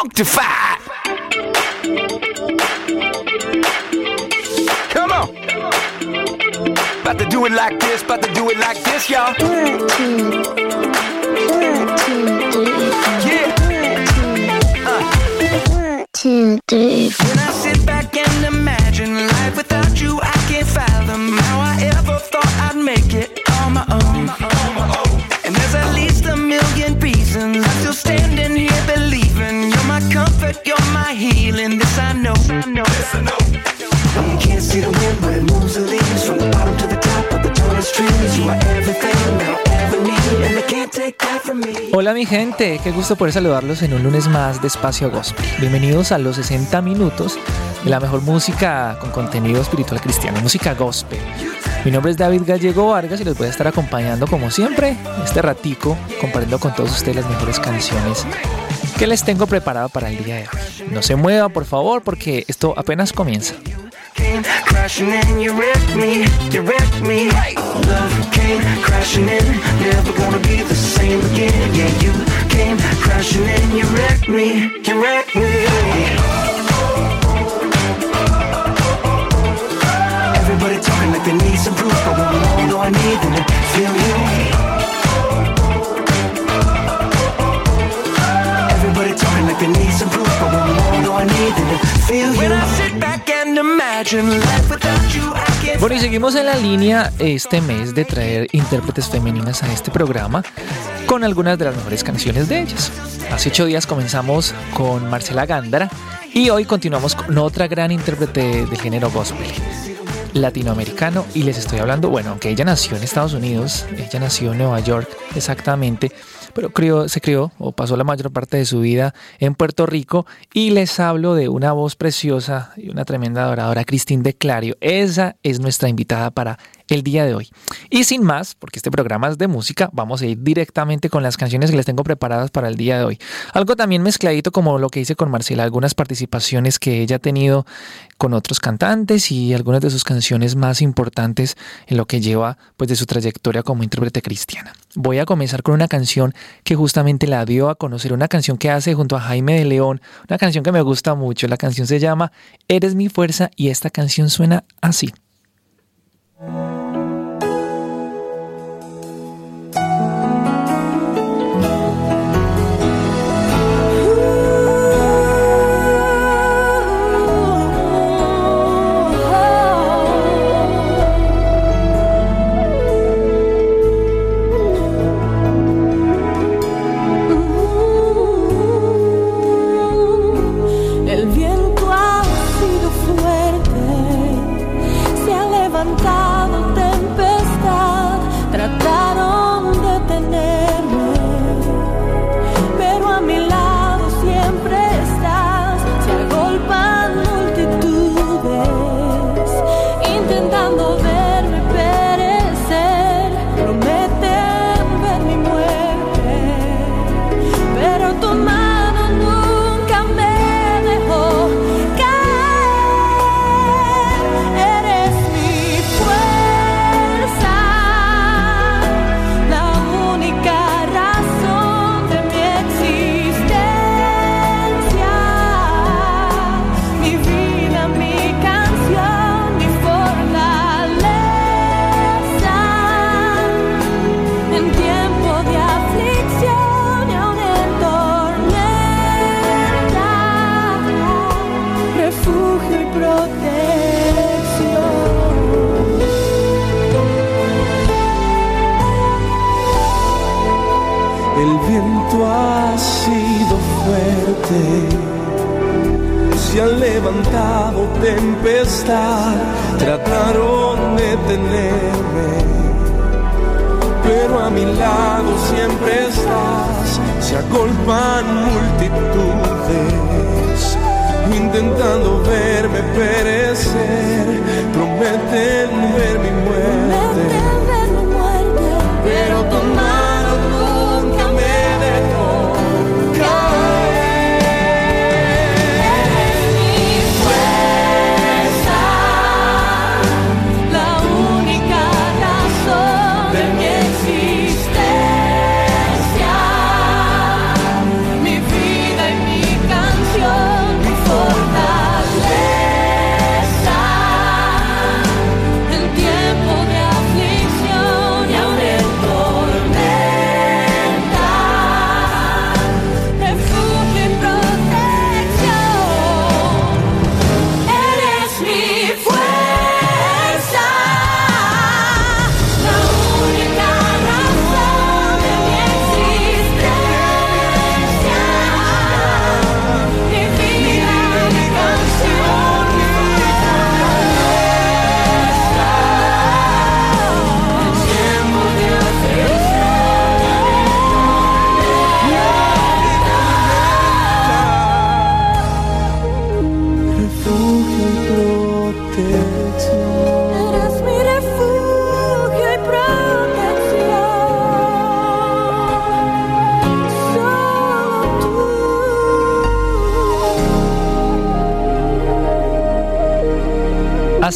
Functified. Come on. About to do it like this, about to do it like this, y'all. One, two, one, two, three, four. Yeah. One, two, three, four. Uh. Hola mi gente, qué gusto poder saludarlos en un lunes más de Espacio Gospel. Bienvenidos a los 60 minutos de la mejor música con contenido espiritual cristiano, música gospel. Mi nombre es David Gallego Vargas y les voy a estar acompañando como siempre este ratico, compartiendo con todos ustedes las mejores canciones que les tengo preparado para el día de hoy. No se mueva por favor porque esto apenas comienza. Came crashing in, you wrecked me. Love came crashing in, never gonna be the same again. Yeah, you came crashing in, you wrecked me, you wrecked me. Everybody talking like they need some proof, but when all do I need them to feel you. Everybody talking like they need some proof, but when all do I need them to feel you. When I sit back and imagine life without you, I. Bueno, y seguimos en la línea este mes de traer intérpretes femeninas a este programa con algunas de las mejores canciones de ellas. Hace ocho días comenzamos con Marcela Gándara y hoy continuamos con otra gran intérprete del género gospel latinoamericano y les estoy hablando, bueno, aunque ella nació en Estados Unidos, ella nació en Nueva York exactamente, pero se crió o pasó la mayor parte de su vida en Puerto Rico y les hablo de una voz preciosa y una tremenda adoradora, Cristín de Clario. Esa es nuestra invitada para el día de hoy. Y sin más, porque este programa es de música, vamos a ir directamente con las canciones que les tengo preparadas para el día de hoy. Algo también mezcladito como lo que hice con Marcela, algunas participaciones que ella ha tenido con otros cantantes y algunas de sus canciones más importantes en lo que lleva pues de su trayectoria como intérprete cristiana. Voy a comenzar con una canción que justamente la dio a conocer, una canción que hace junto a Jaime de León, una canción que me gusta mucho, la canción se llama Eres mi fuerza y esta canción suena así.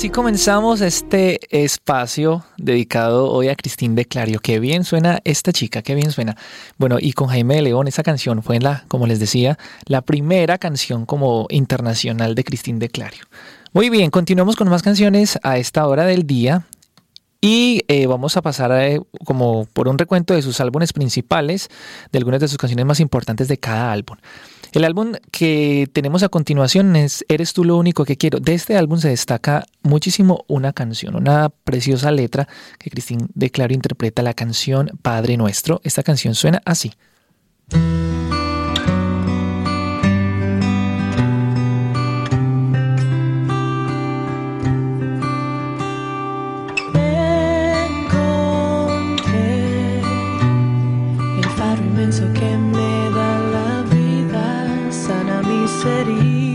Así comenzamos este espacio dedicado hoy a Cristín de Clario. Qué bien suena esta chica, qué bien suena. Bueno, y con Jaime de León, esa canción fue la, como les decía, la primera canción como internacional de Cristín de Clario. Muy bien, continuamos con más canciones a esta hora del día. Y eh, vamos a pasar a, como por un recuento de sus álbumes principales, de algunas de sus canciones más importantes de cada álbum. El álbum que tenemos a continuación es Eres tú lo único que quiero. De este álbum se destaca muchísimo una canción, una preciosa letra que Cristín de Claro interpreta la canción Padre Nuestro. Esta canción suena así. city.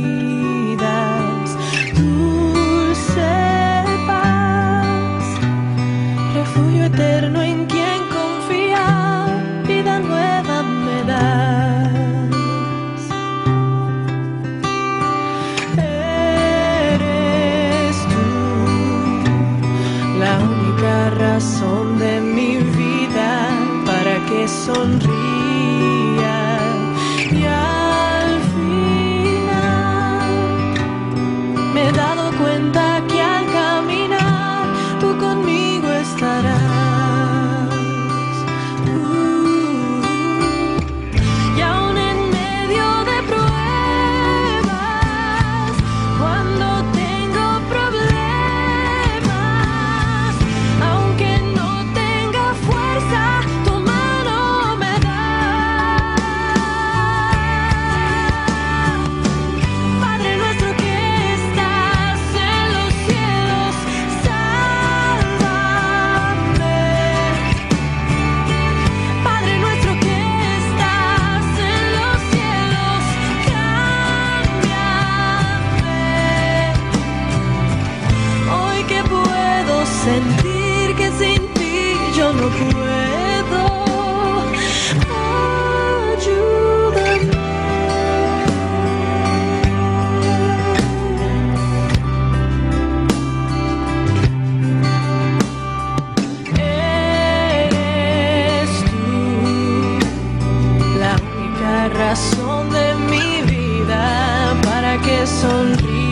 Única razón de mi vida para que sonría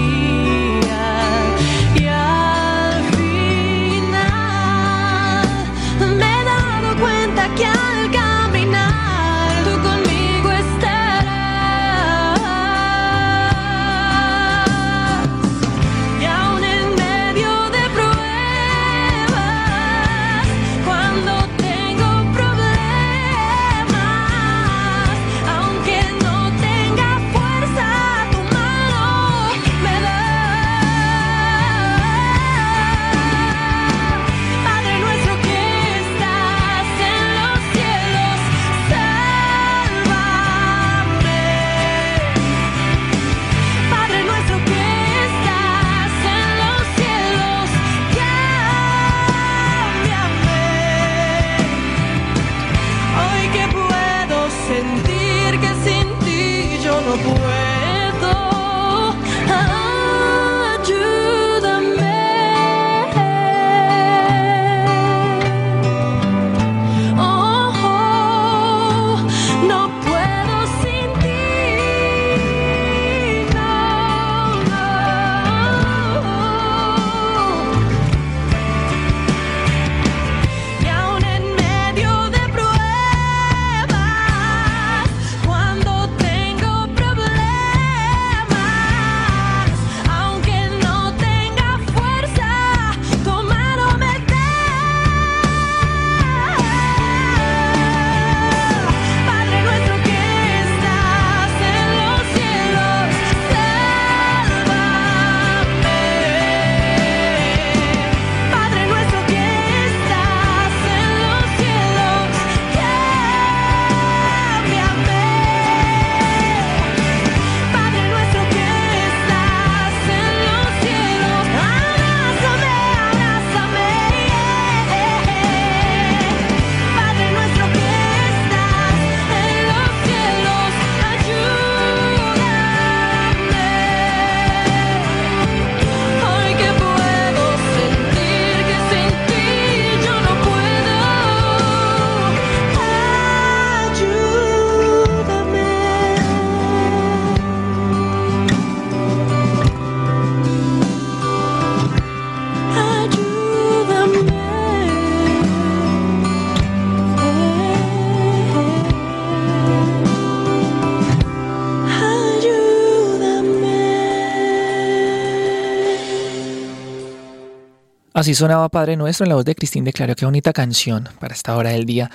Así sonaba Padre Nuestro en la voz de Cristín de Clario. Qué bonita canción para esta hora del día.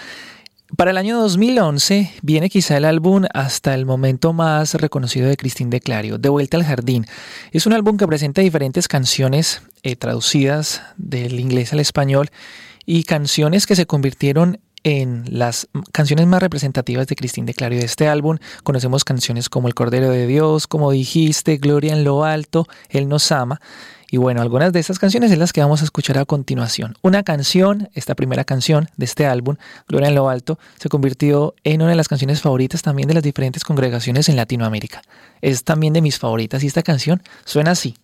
Para el año 2011 viene quizá el álbum hasta el momento más reconocido de Cristín de Clario, De Vuelta al Jardín. Es un álbum que presenta diferentes canciones eh, traducidas del inglés al español y canciones que se convirtieron en las canciones más representativas de Cristín de Clario de este álbum. Conocemos canciones como El Cordero de Dios, como dijiste, Gloria en lo Alto, Él nos ama. Y bueno, algunas de estas canciones es las que vamos a escuchar a continuación. Una canción, esta primera canción de este álbum, Gloria en lo Alto, se convirtió en una de las canciones favoritas también de las diferentes congregaciones en Latinoamérica. Es también de mis favoritas y esta canción suena así.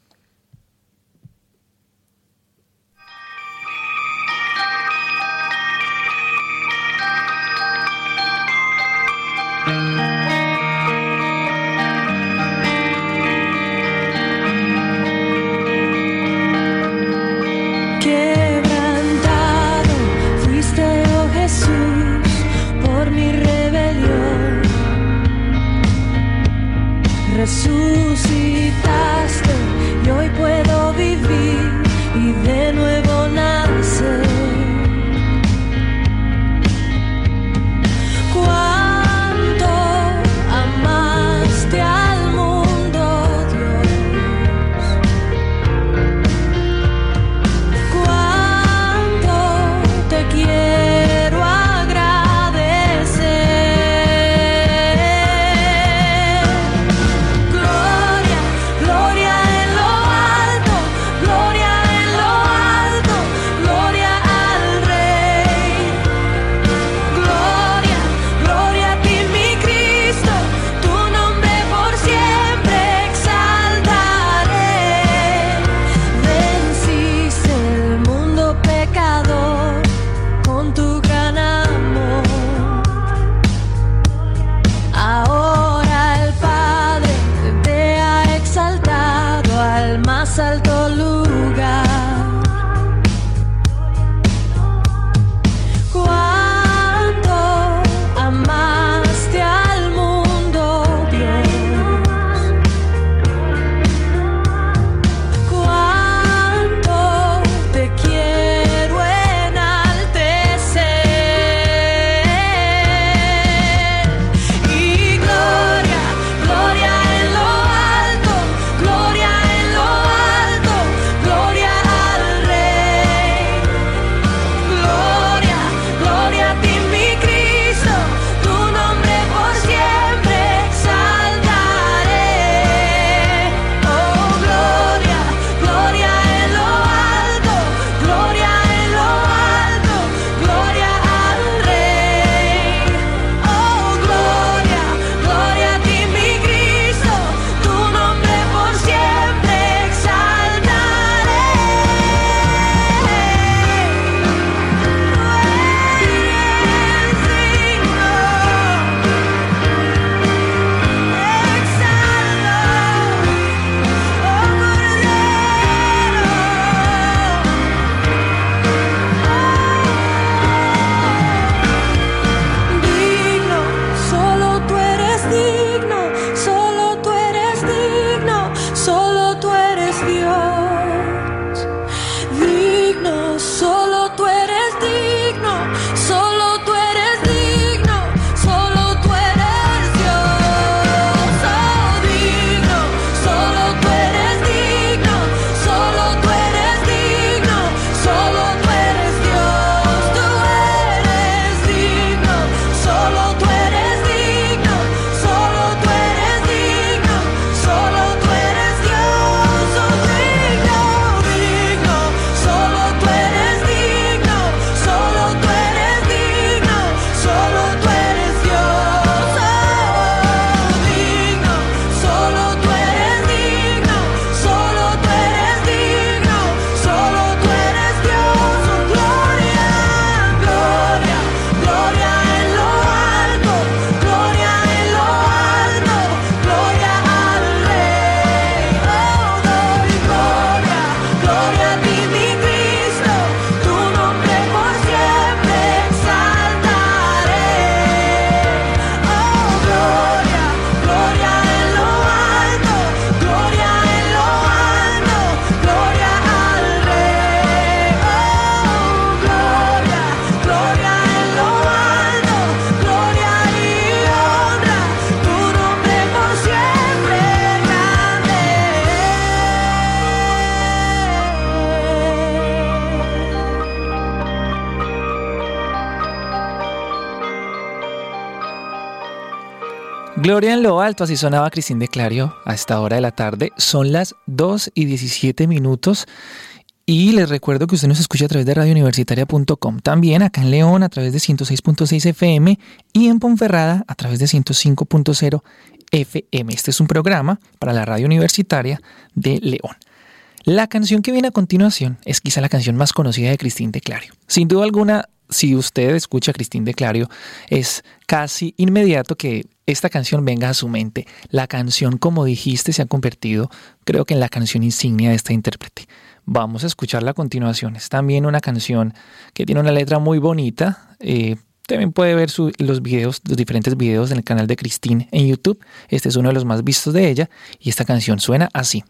Gloria en lo alto, así sonaba Cristín de Clario a esta hora de la tarde. Son las 2 y 17 minutos. Y les recuerdo que usted nos escucha a través de radiouniversitaria.com. También acá en León a través de 106.6 FM y en Ponferrada a través de 105.0 FM. Este es un programa para la radio universitaria de León. La canción que viene a continuación es quizá la canción más conocida de Cristín de Clario. Sin duda alguna, si usted escucha a Cristín de Clario, es casi inmediato que esta canción venga a su mente. La canción, como dijiste, se ha convertido, creo que en la canción insignia de esta intérprete. Vamos a escucharla a continuación. Es también una canción que tiene una letra muy bonita. Eh, también puede ver los videos, los diferentes videos en el canal de Cristín en YouTube. Este es uno de los más vistos de ella y esta canción suena así.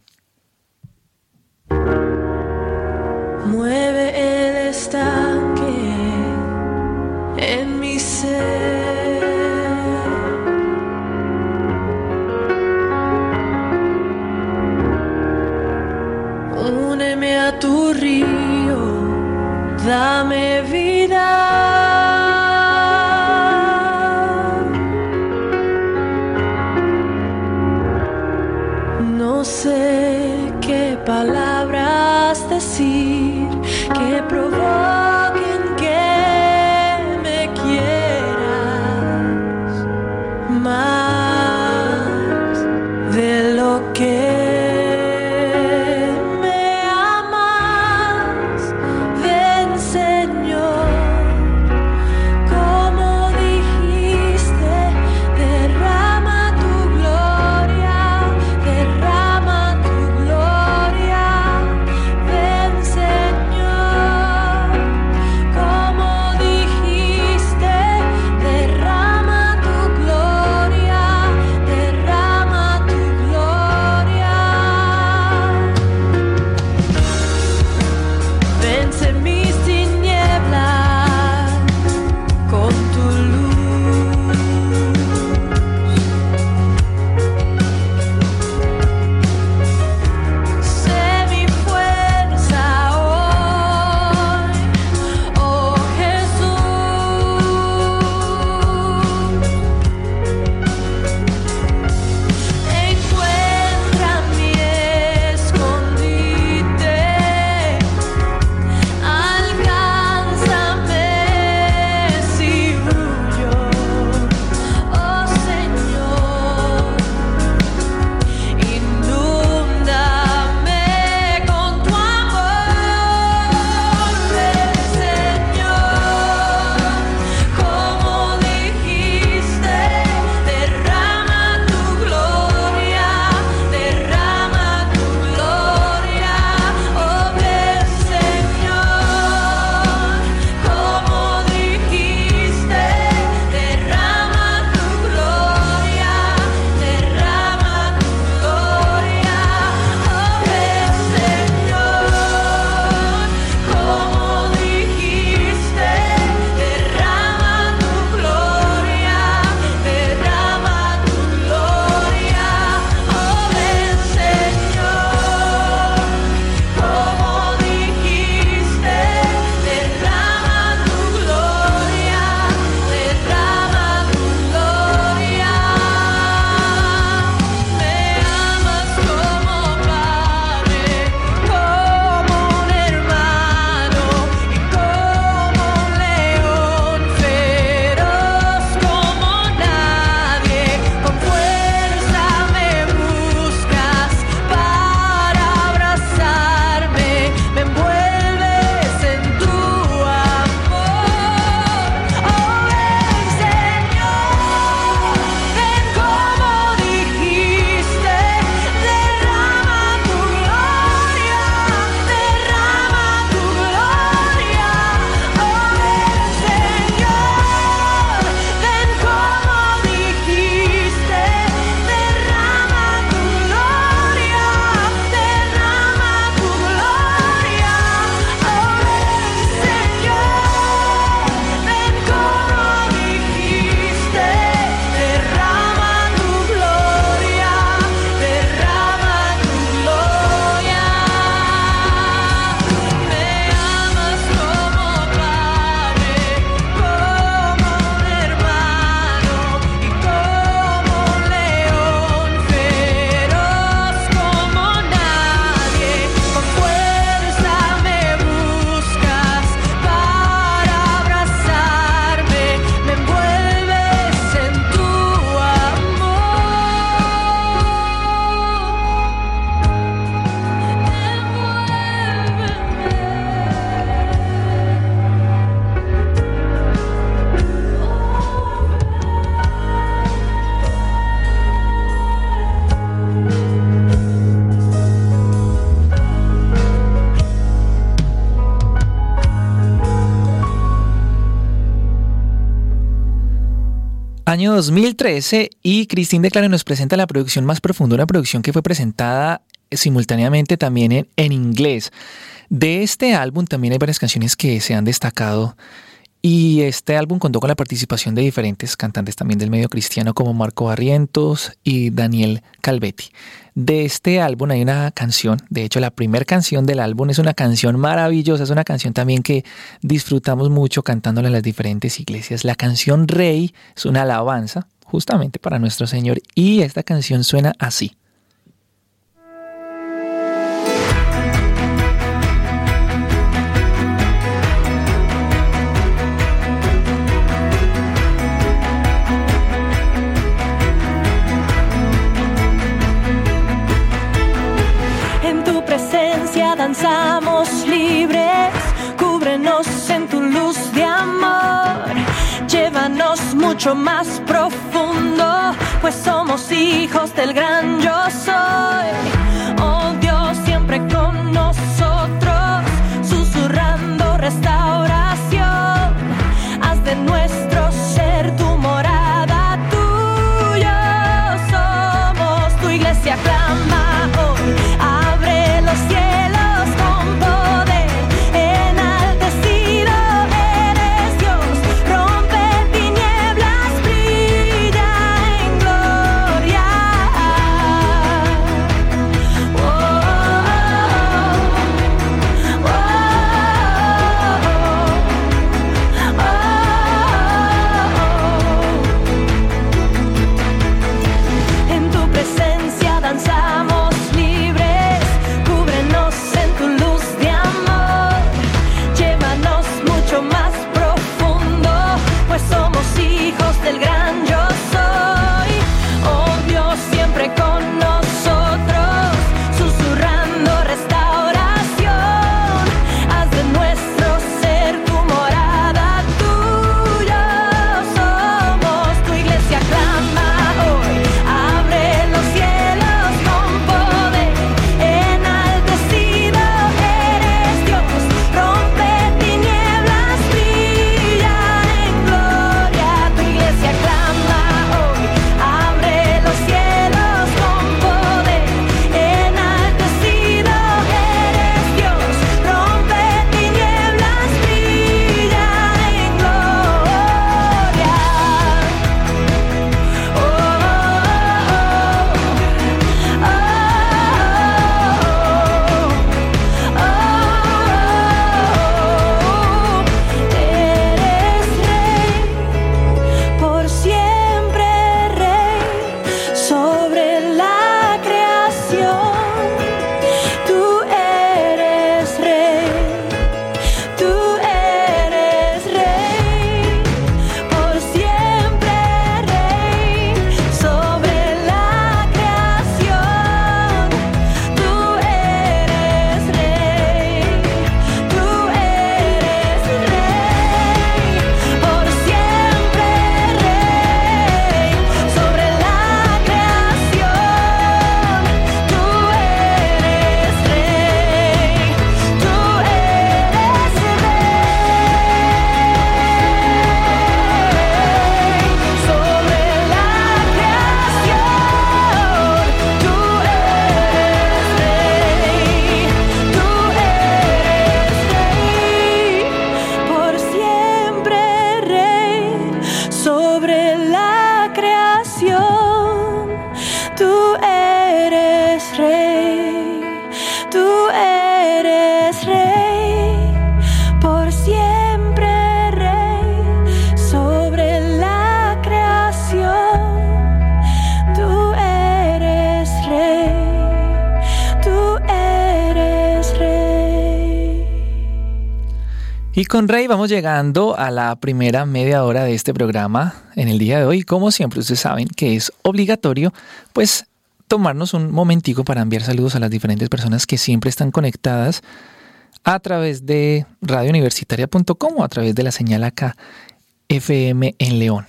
2013 y Cristín de Claro nos presenta la producción más profunda, una producción que fue presentada simultáneamente también en, en inglés. De este álbum también hay varias canciones que se han destacado y este álbum contó con la participación de diferentes cantantes también del medio cristiano como Marco Barrientos y Daniel Calvetti. De este álbum hay una canción, de hecho la primera canción del álbum es una canción maravillosa, es una canción también que disfrutamos mucho cantándola en las diferentes iglesias. La canción Rey es una alabanza justamente para nuestro Señor y esta canción suena así. Más profundo, pues somos hijos del gran yo soy. Oh Dios, siempre con nosotros, susurrando restauración, con Rey vamos llegando a la primera media hora de este programa en el día de hoy. Como siempre, ustedes saben que es obligatorio, pues tomarnos un momentico para enviar saludos a las diferentes personas que siempre están conectadas a través de radiouniversitaria.com o a través de la señal acá FM en León.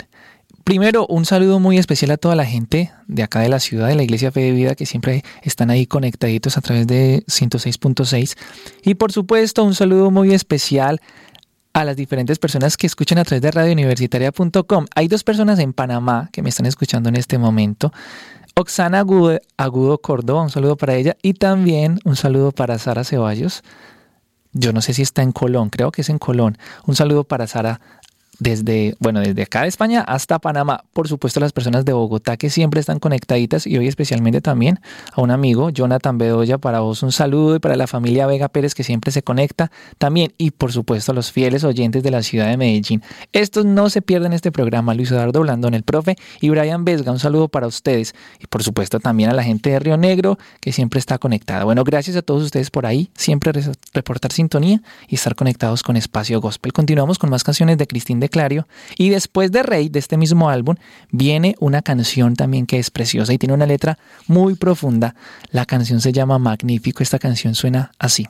Primero, un saludo muy especial a toda la gente de acá de la ciudad, de la Iglesia Fe de Vida, que siempre están ahí conectaditos a través de 106.6. Y por supuesto, un saludo muy especial a las diferentes personas que escuchan a través de radiouniversitaria.com. Hay dos personas en Panamá que me están escuchando en este momento. Oxana Agudo, Agudo Córdoba, un saludo para ella. Y también un saludo para Sara Ceballos. Yo no sé si está en Colón, creo que es en Colón. Un saludo para Sara desde, bueno, desde acá de España hasta Panamá. Por supuesto, las personas de Bogotá que siempre están conectaditas y hoy especialmente también a un amigo, Jonathan Bedoya, para vos un saludo y para la familia Vega Pérez que siempre se conecta también y por supuesto a los fieles oyentes de la ciudad de Medellín. Estos no se pierden este programa. Luis Eduardo Blandón, el profe y Brian Vesga, un saludo para ustedes y por supuesto también a la gente de Río Negro que siempre está conectada. Bueno, gracias a todos ustedes por ahí, siempre reportar sintonía y estar conectados con Espacio Gospel. Continuamos con más canciones de Cristín de Clario. Y después de Rey, de este mismo álbum, viene una canción también que es preciosa y tiene una letra muy profunda. La canción se llama Magnífico. Esta canción suena así.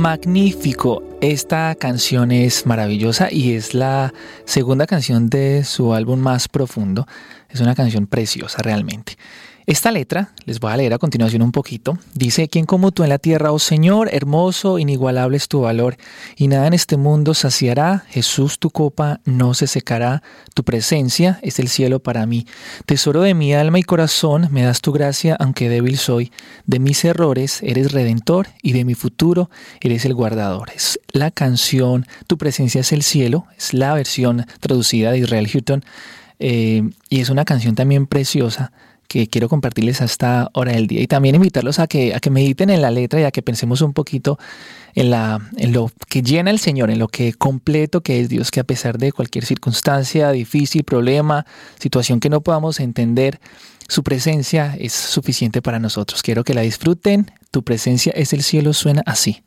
Magnífico. Esta canción es maravillosa y es la segunda canción de su álbum más profundo. Es una canción preciosa realmente. Esta letra, les voy a leer a continuación un poquito, dice, ¿quién como tú en la tierra, oh Señor? Hermoso, inigualable es tu valor, y nada en este mundo saciará, Jesús tu copa no se secará, tu presencia es el cielo para mí. Tesoro de mi alma y corazón, me das tu gracia, aunque débil soy. De mis errores eres redentor, y de mi futuro eres el guardador. Es la canción Tu presencia es el cielo, es la versión traducida de Israel Houghton, eh, y es una canción también preciosa que quiero compartirles a esta hora del día y también invitarlos a que, a que mediten en la letra y a que pensemos un poquito en, la, en lo que llena el Señor, en lo que completo que es Dios, que a pesar de cualquier circunstancia difícil, problema, situación que no podamos entender, su presencia es suficiente para nosotros. Quiero que la disfruten. Tu presencia es el cielo, suena así.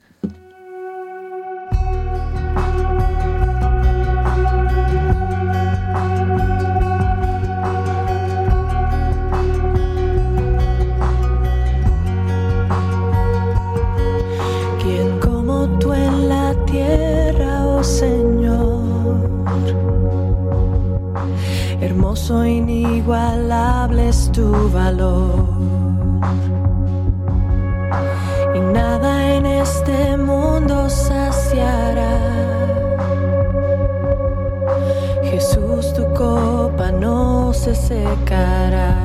Hermoso, inigualable es tu valor. Y nada en este mundo saciará. Jesús, tu copa no se secará.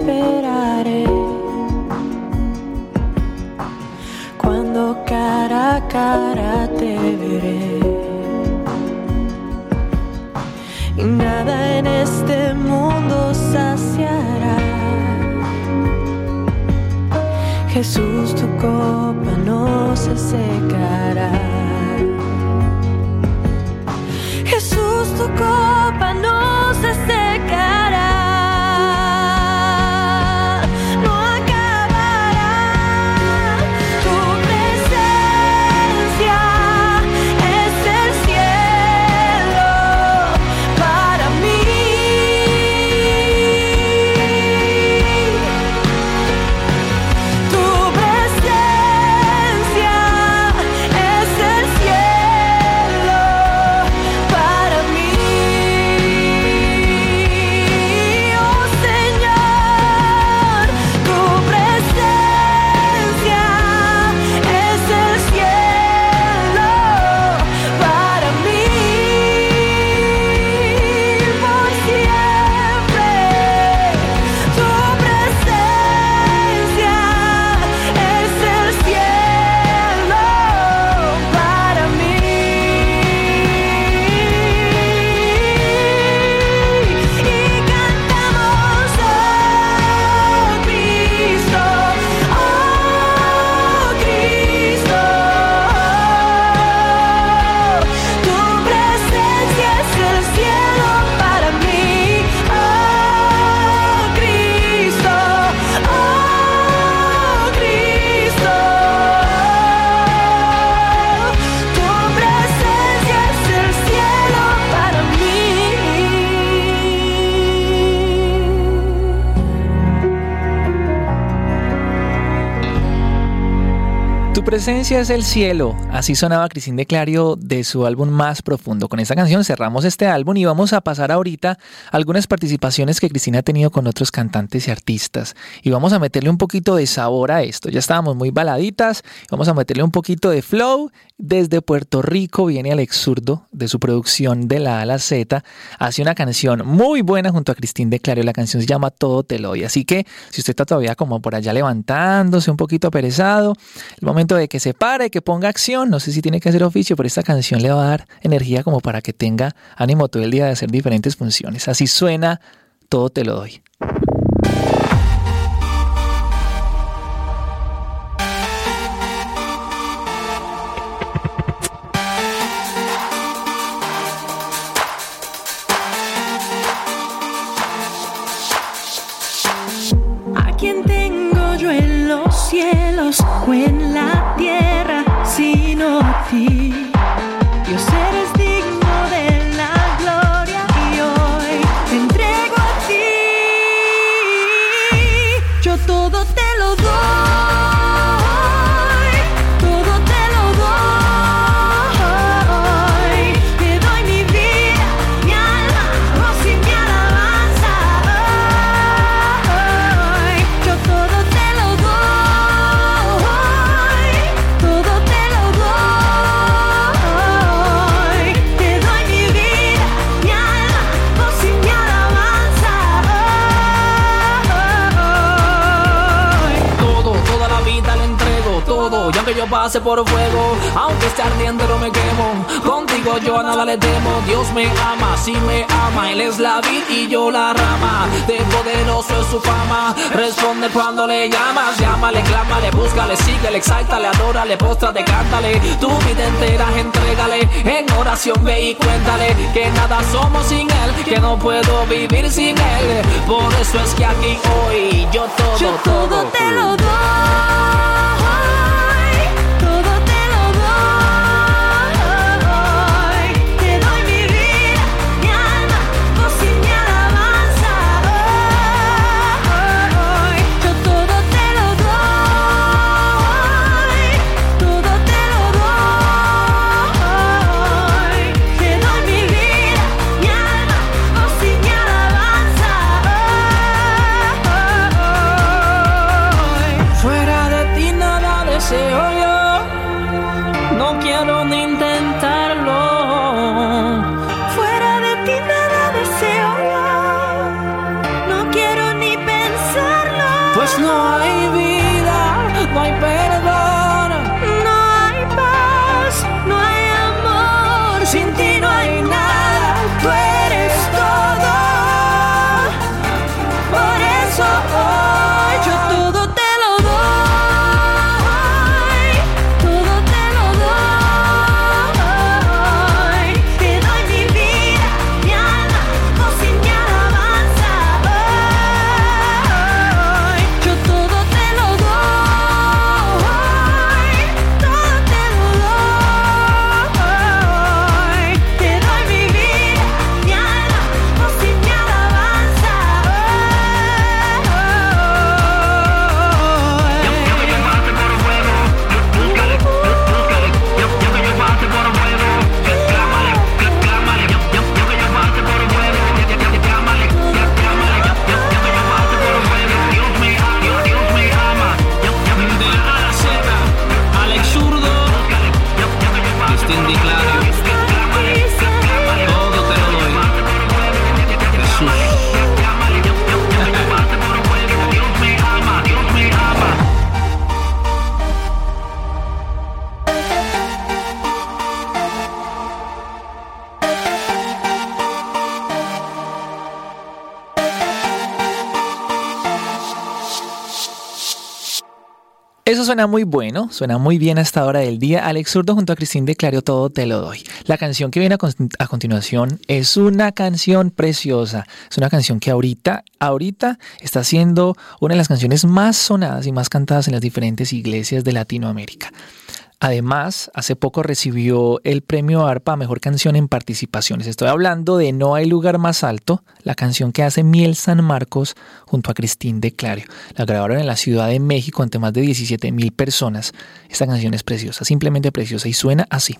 Vida presencia es el cielo. Así sonaba Cristín de Clario de su álbum Más Profundo. Con esta canción cerramos este álbum y vamos a pasar ahorita algunas participaciones que Cristina ha tenido con otros cantantes y artistas. Y vamos a meterle un poquito de sabor a esto. Ya estábamos muy baladitas. Vamos a meterle un poquito de flow. Desde Puerto Rico viene Alex Zurdo de su producción de la A la Z. Hace una canción muy buena junto a Cristín de Clario. La canción se llama Todo te lo doy. Así que si usted está todavía como por allá levantándose un poquito aperezado, el momento de que se pare, que ponga acción. No sé si tiene que hacer oficio, pero esta canción le va a dar energía como para que tenga ánimo todo el día de hacer diferentes funciones. Así suena, todo te lo doy. ¿A o en la tierra pase por fuego, aunque esté ardiente no me quemo. Contigo yo a nada le temo. Dios me ama, si me ama. Él es la vid y yo la rama. De poderoso es su fama. Responde cuando le llamas. Llámale, clámale, búscale, síguele, exáltale, adórale, póstrate, cántale. Tu vida entera entrégale. En oración ve y cuéntale que nada somos sin él. Que no puedo vivir sin él. Por eso es que aquí hoy yo todo, Yo todo te lo doy, Eso suena muy bueno, suena muy bien a esta hora del día. Alex Zurdo junto a Cristín de Clario, todo te lo doy. La canción que viene a, a continuación es una canción preciosa. Es una canción que ahorita, ahorita está siendo una de las canciones más sonadas y más cantadas en las diferentes iglesias de Latinoamérica. Además, hace poco recibió el premio ARPA a Mejor Canción en Participaciones. Estoy hablando de No hay lugar más alto, la canción que hace Miel San Marcos junto a Cristín de Clario. La grabaron en la Ciudad de México ante más de 17 mil personas. Esta canción es preciosa, simplemente preciosa y suena así.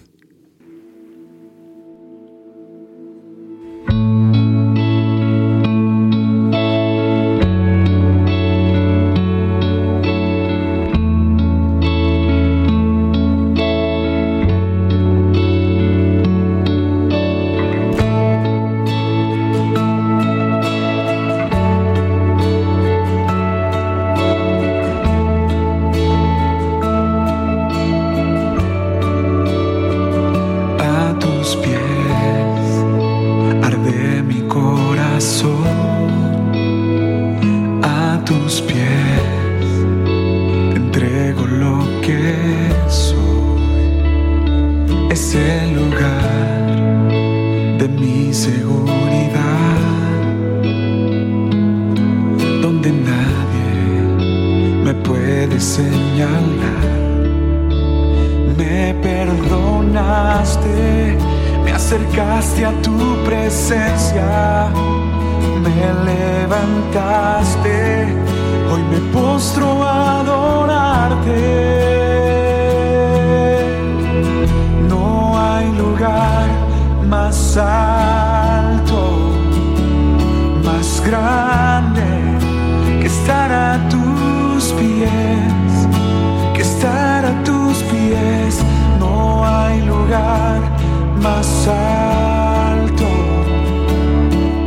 Más alto,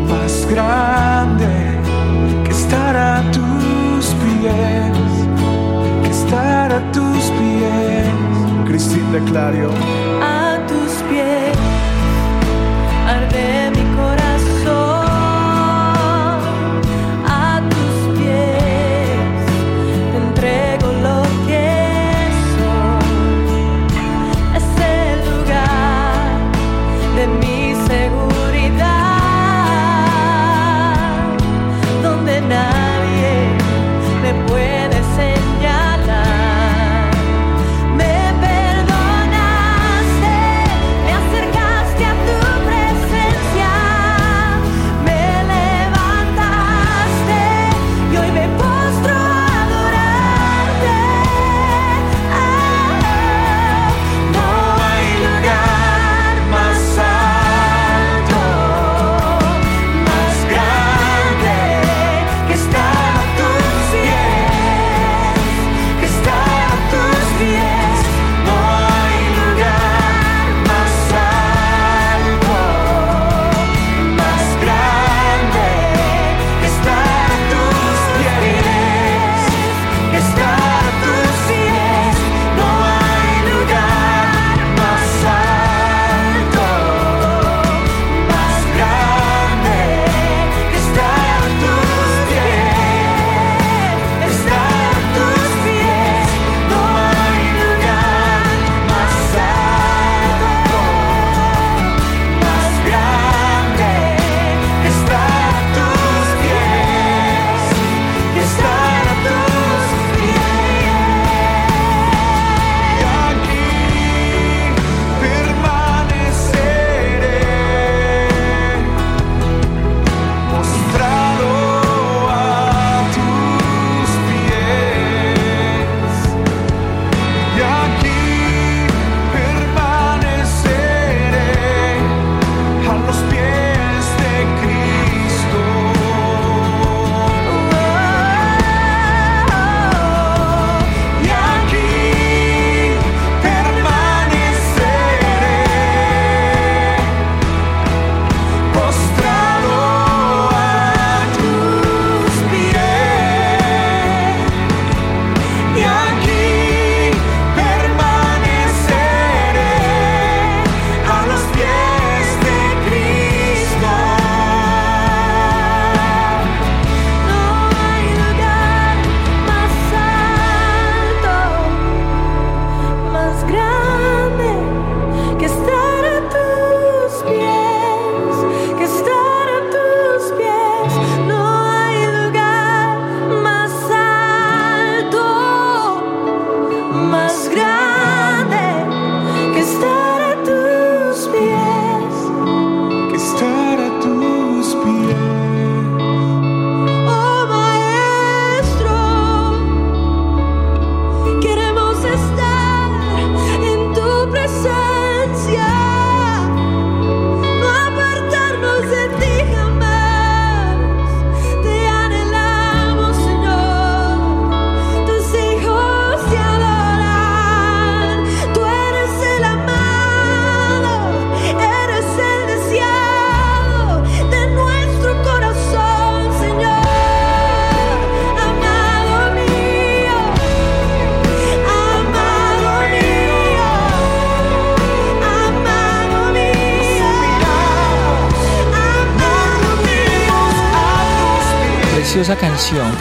más grande que estar a tus pies, que estar a tus pies. Cristín de Clario.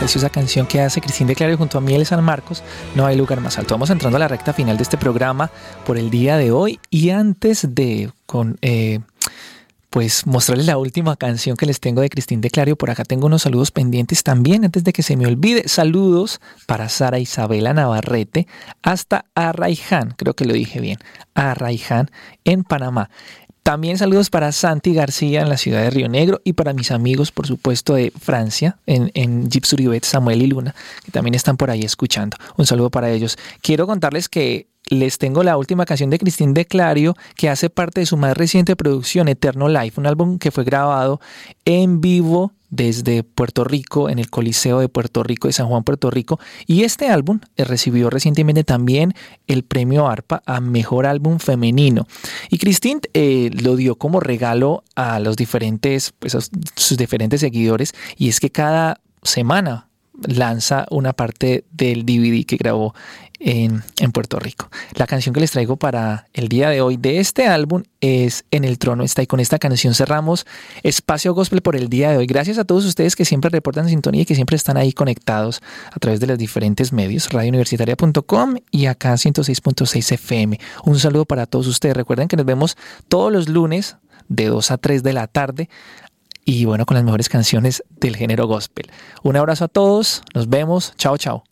Preciosa canción que hace Cristín de Clario junto a Miel San Marcos, No hay lugar más alto. Vamos entrando a la recta final de este programa por el día de hoy y antes de eh, pues mostrarles la última canción que les tengo de Cristín de Clario. Por acá tengo unos saludos pendientes también, antes de que se me olvide. Saludos para Sara Isabela Navarrete hasta Arraiján, creo que lo dije bien, Arraiján en Panamá. También saludos para Santi García en la ciudad de Río Negro y para mis amigos, por supuesto, de Francia, en, en Gipsuribet, Samuel y Luna, que también están por ahí escuchando. Un saludo para ellos. Quiero contarles que les tengo la última canción de Cristín de Clario, que hace parte de su más reciente producción, Eterno Life, un álbum que fue grabado en vivo desde Puerto Rico, en el Coliseo de Puerto Rico, de San Juan, Puerto Rico. Y este álbum eh, recibió recientemente también el premio ARPA a Mejor Álbum Femenino. Y Christine eh, lo dio como regalo a los diferentes, pues, a sus diferentes seguidores. Y es que cada semana lanza una parte del DVD que grabó en, en, Puerto Rico. La canción que les traigo para el día de hoy de este álbum es En el Trono está y con esta canción cerramos Espacio Gospel por el día de hoy. Gracias a todos ustedes que siempre reportan sintonía y que siempre están ahí conectados a través de los diferentes medios, radiouniversitaria.com y acá 106.6 FM. Un saludo para todos ustedes. Recuerden que nos vemos todos los lunes de 2 a 3 de la tarde y bueno, con las mejores canciones del género gospel. Un abrazo a todos, nos vemos, chao chao.